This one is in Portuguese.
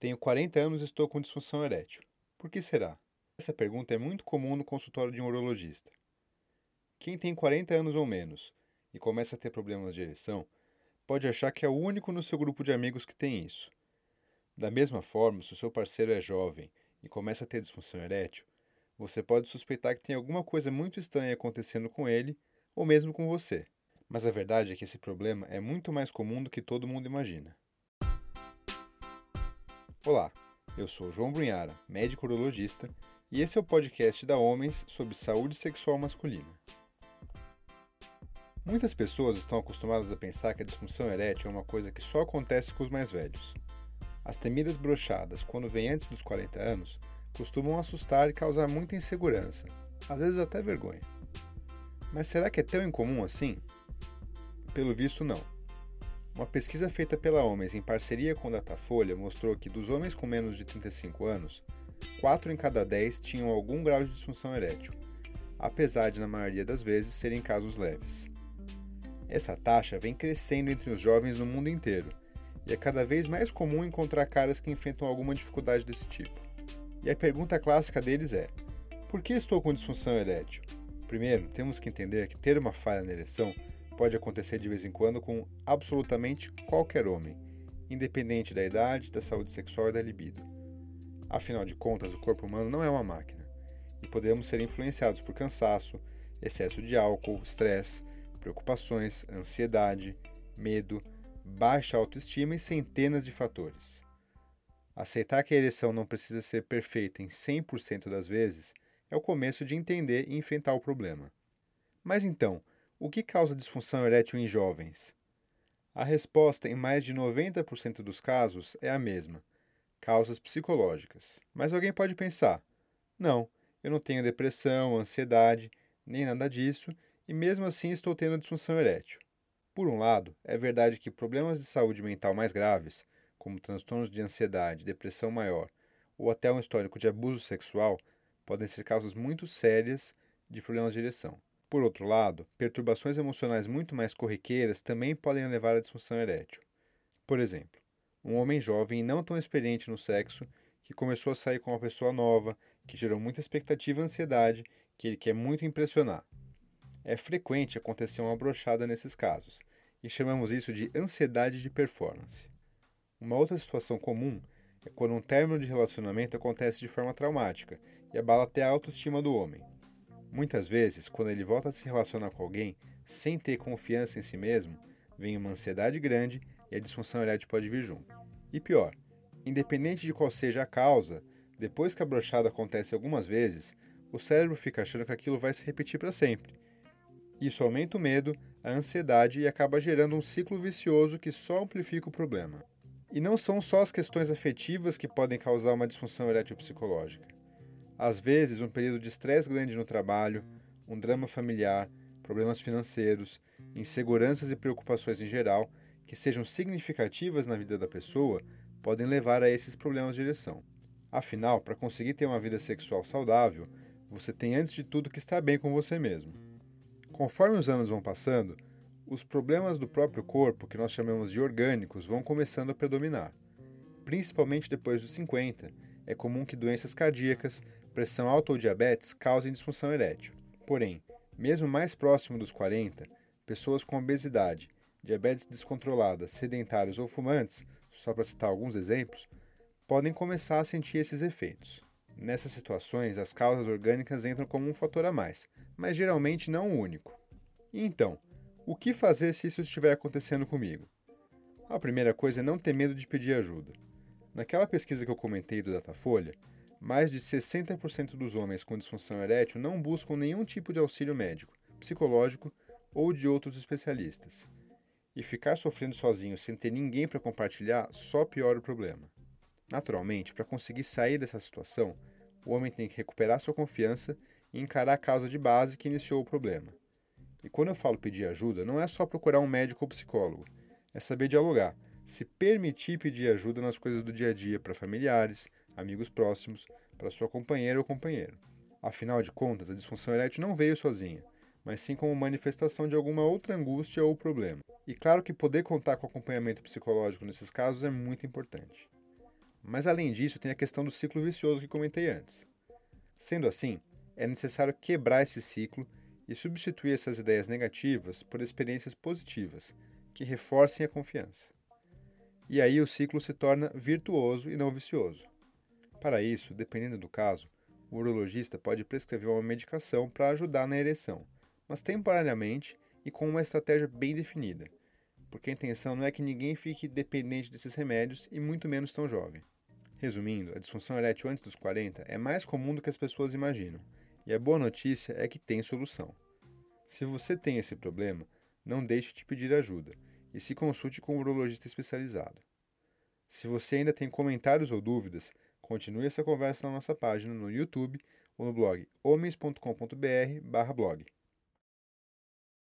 Tenho 40 anos e estou com disfunção erétil. Por que será? Essa pergunta é muito comum no consultório de um urologista. Quem tem 40 anos ou menos e começa a ter problemas de ereção pode achar que é o único no seu grupo de amigos que tem isso. Da mesma forma, se o seu parceiro é jovem e começa a ter disfunção erétil, você pode suspeitar que tem alguma coisa muito estranha acontecendo com ele ou mesmo com você. Mas a verdade é que esse problema é muito mais comum do que todo mundo imagina. Olá, eu sou João Brunhara, médico urologista, e esse é o podcast da Homens sobre saúde sexual masculina. Muitas pessoas estão acostumadas a pensar que a disfunção erétil é uma coisa que só acontece com os mais velhos. As temidas brochadas, quando vêm antes dos 40 anos, costumam assustar e causar muita insegurança, às vezes até vergonha. Mas será que é tão incomum assim? Pelo visto, não. Uma pesquisa feita pela Homens em parceria com Datafolha mostrou que dos homens com menos de 35 anos, 4 em cada 10 tinham algum grau de disfunção erétil, apesar de, na maioria das vezes, serem casos leves. Essa taxa vem crescendo entre os jovens no mundo inteiro, e é cada vez mais comum encontrar caras que enfrentam alguma dificuldade desse tipo. E a pergunta clássica deles é: por que estou com disfunção erétil? Primeiro, temos que entender que ter uma falha na ereção pode acontecer de vez em quando com absolutamente qualquer homem, independente da idade, da saúde sexual e da libido. Afinal de contas, o corpo humano não é uma máquina e podemos ser influenciados por cansaço, excesso de álcool, estresse, preocupações, ansiedade, medo, baixa autoestima e centenas de fatores. Aceitar que a ereção não precisa ser perfeita em 100% das vezes é o começo de entender e enfrentar o problema. Mas então, o que causa disfunção erétil em jovens? A resposta, em mais de 90% dos casos, é a mesma: causas psicológicas. Mas alguém pode pensar: não, eu não tenho depressão, ansiedade, nem nada disso, e mesmo assim estou tendo disfunção erétil. Por um lado, é verdade que problemas de saúde mental mais graves, como transtornos de ansiedade, depressão maior ou até um histórico de abuso sexual, podem ser causas muito sérias de problemas de ereção. Por outro lado, perturbações emocionais muito mais corriqueiras também podem levar à disfunção erétil. Por exemplo, um homem jovem e não tão experiente no sexo que começou a sair com uma pessoa nova, que gerou muita expectativa e ansiedade, que ele quer muito impressionar. É frequente acontecer uma brochada nesses casos, e chamamos isso de ansiedade de performance. Uma outra situação comum é quando um término de relacionamento acontece de forma traumática e abala até a autoestima do homem. Muitas vezes, quando ele volta a se relacionar com alguém sem ter confiança em si mesmo, vem uma ansiedade grande e a disfunção erétil pode vir junto. E pior, independente de qual seja a causa, depois que a brochada acontece algumas vezes, o cérebro fica achando que aquilo vai se repetir para sempre. Isso aumenta o medo, a ansiedade e acaba gerando um ciclo vicioso que só amplifica o problema. E não são só as questões afetivas que podem causar uma disfunção erétil psicológica. Às vezes, um período de estresse grande no trabalho, um drama familiar, problemas financeiros, inseguranças e preocupações em geral, que sejam significativas na vida da pessoa, podem levar a esses problemas de ereção. Afinal, para conseguir ter uma vida sexual saudável, você tem antes de tudo que estar bem com você mesmo. Conforme os anos vão passando, os problemas do próprio corpo, que nós chamamos de orgânicos, vão começando a predominar. Principalmente depois dos 50, é comum que doenças cardíacas, pressão alta ou diabetes causem disfunção erétil. Porém, mesmo mais próximo dos 40, pessoas com obesidade, diabetes descontrolada, sedentários ou fumantes, só para citar alguns exemplos, podem começar a sentir esses efeitos. Nessas situações, as causas orgânicas entram como um fator a mais, mas geralmente não o único. E então, o que fazer se isso estiver acontecendo comigo? A primeira coisa é não ter medo de pedir ajuda. Naquela pesquisa que eu comentei do Datafolha, mais de 60% dos homens com disfunção erétil não buscam nenhum tipo de auxílio médico, psicológico ou de outros especialistas. E ficar sofrendo sozinho sem ter ninguém para compartilhar só piora o problema. Naturalmente, para conseguir sair dessa situação, o homem tem que recuperar sua confiança e encarar a causa de base que iniciou o problema. E quando eu falo pedir ajuda, não é só procurar um médico ou psicólogo, é saber dialogar, se permitir pedir ajuda nas coisas do dia a dia para familiares, amigos próximos, para sua companheira ou companheiro. Afinal de contas, a disfunção erétil não veio sozinha, mas sim como manifestação de alguma outra angústia ou problema. E claro que poder contar com acompanhamento psicológico nesses casos é muito importante. Mas além disso, tem a questão do ciclo vicioso que comentei antes. Sendo assim, é necessário quebrar esse ciclo e substituir essas ideias negativas por experiências positivas, que reforcem a confiança. E aí o ciclo se torna virtuoso e não vicioso. Para isso, dependendo do caso, o urologista pode prescrever uma medicação para ajudar na ereção, mas temporariamente e com uma estratégia bem definida, porque a intenção não é que ninguém fique dependente desses remédios e muito menos tão jovem. Resumindo, a disfunção erétil antes dos 40 é mais comum do que as pessoas imaginam, e a boa notícia é que tem solução. Se você tem esse problema, não deixe de pedir ajuda e se consulte com um urologista especializado. Se você ainda tem comentários ou dúvidas, continue essa conversa na nossa página no YouTube ou no blog homens.com.br/blog.